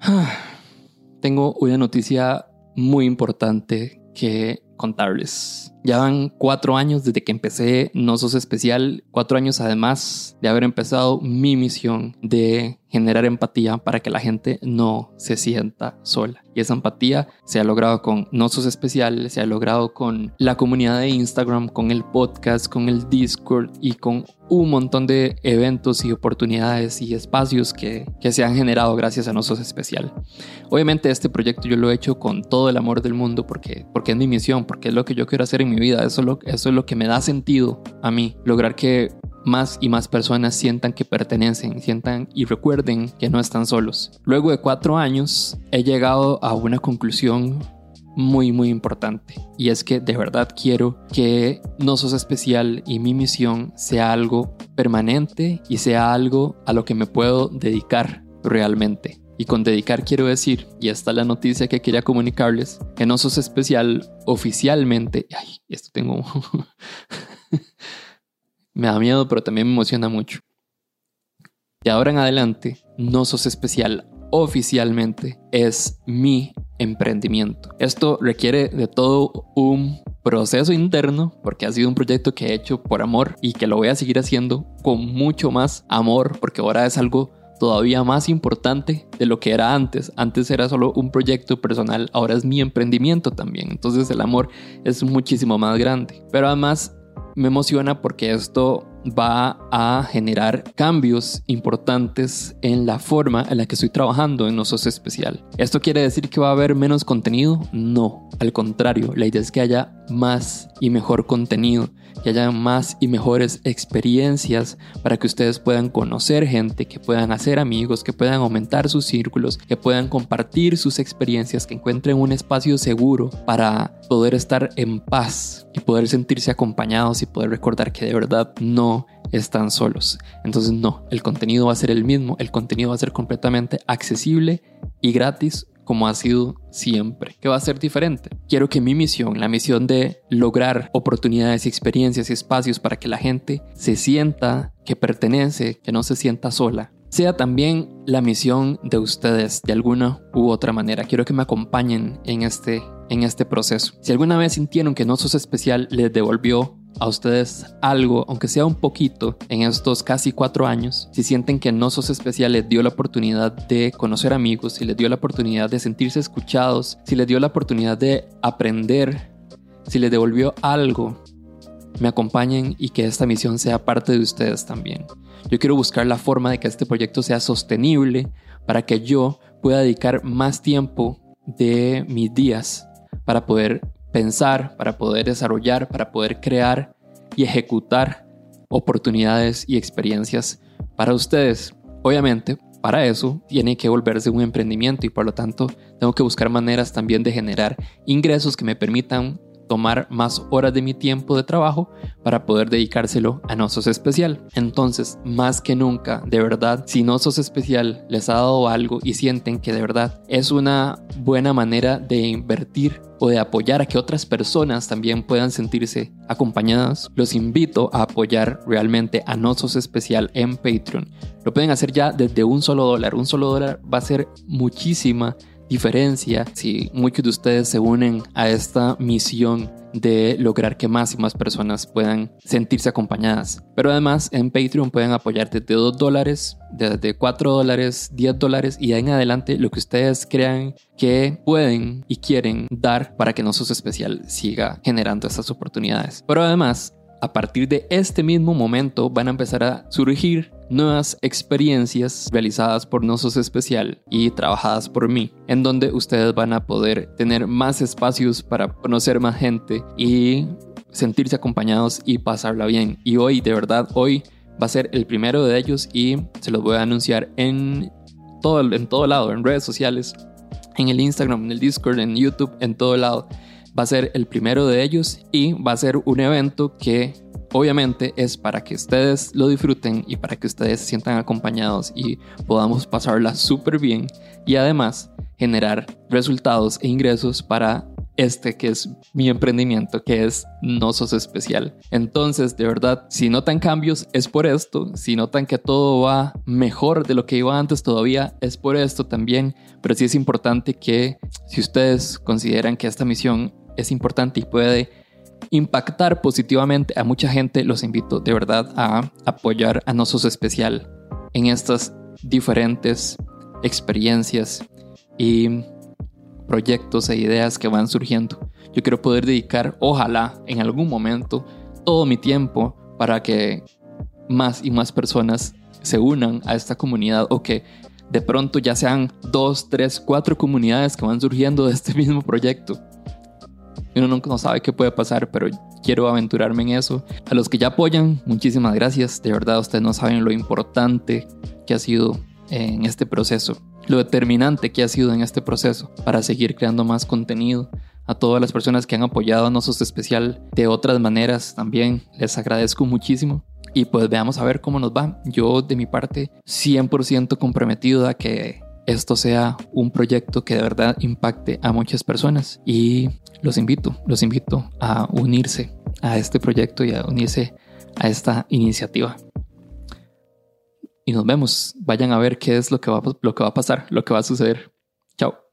Tengo una noticia muy importante que contarles. Ya van cuatro años desde que empecé No Sos Especial, cuatro años además de haber empezado mi misión de generar empatía para que la gente no se sienta sola. Y esa empatía se ha logrado con No Sos Especial, se ha logrado con la comunidad de Instagram, con el podcast, con el Discord y con un montón de eventos y oportunidades y espacios que, que se han generado gracias a No Sos Especial. Obviamente este proyecto yo lo he hecho con todo el amor del mundo porque, porque es mi misión, porque es lo que yo quiero hacer en mi vida. Eso es, lo, eso es lo que me da sentido a mí. Lograr que más y más personas sientan que pertenecen, sientan y recuerden que no están solos. Luego de cuatro años he llegado a una conclusión muy muy importante y es que de verdad quiero que No Sos Especial y mi misión sea algo permanente y sea algo a lo que me puedo dedicar realmente. Y con dedicar quiero decir, y esta es la noticia que quería comunicarles, que No Sos Especial oficialmente, ay, esto tengo... me da miedo, pero también me emociona mucho. De ahora en adelante, No Sos Especial oficialmente es mi emprendimiento. Esto requiere de todo un proceso interno, porque ha sido un proyecto que he hecho por amor y que lo voy a seguir haciendo con mucho más amor, porque ahora es algo todavía más importante de lo que era antes. Antes era solo un proyecto personal, ahora es mi emprendimiento también. Entonces el amor es muchísimo más grande. Pero además me emociona porque esto va a generar cambios importantes en la forma en la que estoy trabajando en Nosos Especial. ¿Esto quiere decir que va a haber menos contenido? No, al contrario, la idea es que haya más y mejor contenido, que haya más y mejores experiencias para que ustedes puedan conocer gente, que puedan hacer amigos, que puedan aumentar sus círculos, que puedan compartir sus experiencias, que encuentren un espacio seguro para poder estar en paz y poder sentirse acompañados y poder recordar que de verdad no están solos. Entonces no, el contenido va a ser el mismo, el contenido va a ser completamente accesible y gratis como ha sido siempre, que va a ser diferente. Quiero que mi misión, la misión de lograr oportunidades, experiencias y espacios para que la gente se sienta que pertenece, que no se sienta sola, sea también la misión de ustedes de alguna u otra manera. Quiero que me acompañen en este, en este proceso. Si alguna vez sintieron que No Sos Especial les devolvió a ustedes algo, aunque sea un poquito, en estos casi cuatro años, si sienten que No Sos Especial les dio la oportunidad de conocer amigos, si les dio la oportunidad de sentirse escuchados, si les dio la oportunidad de aprender, si les devolvió algo, me acompañen y que esta misión sea parte de ustedes también. Yo quiero buscar la forma de que este proyecto sea sostenible para que yo pueda dedicar más tiempo de mis días para poder pensar, para poder desarrollar, para poder crear y ejecutar oportunidades y experiencias para ustedes. Obviamente, para eso tiene que volverse un emprendimiento y por lo tanto tengo que buscar maneras también de generar ingresos que me permitan tomar más horas de mi tiempo de trabajo para poder dedicárselo a Nosos Especial. Entonces, más que nunca, de verdad, si Nosos Especial les ha dado algo y sienten que de verdad es una buena manera de invertir o de apoyar a que otras personas también puedan sentirse acompañadas, los invito a apoyar realmente a Nosos Especial en Patreon. Lo pueden hacer ya desde un solo dólar. Un solo dólar va a ser muchísima diferencia si muchos de ustedes se unen a esta misión de lograr que más y más personas puedan sentirse acompañadas. Pero además en Patreon pueden apoyar desde 2 dólares, desde 4 dólares, 10 dólares y en adelante lo que ustedes crean que pueden y quieren dar para que Nosos Especial siga generando estas oportunidades. Pero además, a partir de este mismo momento van a empezar a surgir nuevas experiencias realizadas por Nosos Especial y trabajadas por mí, en donde ustedes van a poder tener más espacios para conocer más gente y sentirse acompañados y pasarla bien. Y hoy, de verdad, hoy va a ser el primero de ellos y se los voy a anunciar en todo, en todo lado, en redes sociales, en el Instagram, en el Discord, en YouTube, en todo lado. Va a ser el primero de ellos y va a ser un evento que obviamente es para que ustedes lo disfruten y para que ustedes se sientan acompañados y podamos pasarla súper bien y además generar resultados e ingresos para este que es mi emprendimiento, que es No Sos Especial. Entonces, de verdad, si notan cambios, es por esto. Si notan que todo va mejor de lo que iba antes todavía, es por esto también. Pero sí es importante que si ustedes consideran que esta misión es importante y puede impactar positivamente a mucha gente, los invito de verdad a apoyar a No Sos Especial en estas diferentes experiencias y proyectos e ideas que van surgiendo. Yo quiero poder dedicar, ojalá, en algún momento, todo mi tiempo para que más y más personas se unan a esta comunidad o que de pronto ya sean dos, tres, cuatro comunidades que van surgiendo de este mismo proyecto. Uno nunca no sabe qué puede pasar, pero quiero aventurarme en eso. A los que ya apoyan, muchísimas gracias. De verdad, ustedes no saben lo importante que ha sido en este proceso lo determinante que ha sido en este proceso para seguir creando más contenido. A todas las personas que han apoyado a Nosos Especial de otras maneras también les agradezco muchísimo. Y pues veamos a ver cómo nos va. Yo de mi parte 100% comprometido a que esto sea un proyecto que de verdad impacte a muchas personas. Y los invito, los invito a unirse a este proyecto y a unirse a esta iniciativa y nos vemos. Vayan a ver qué es lo que va, lo que va a pasar, lo que va a suceder. Chao.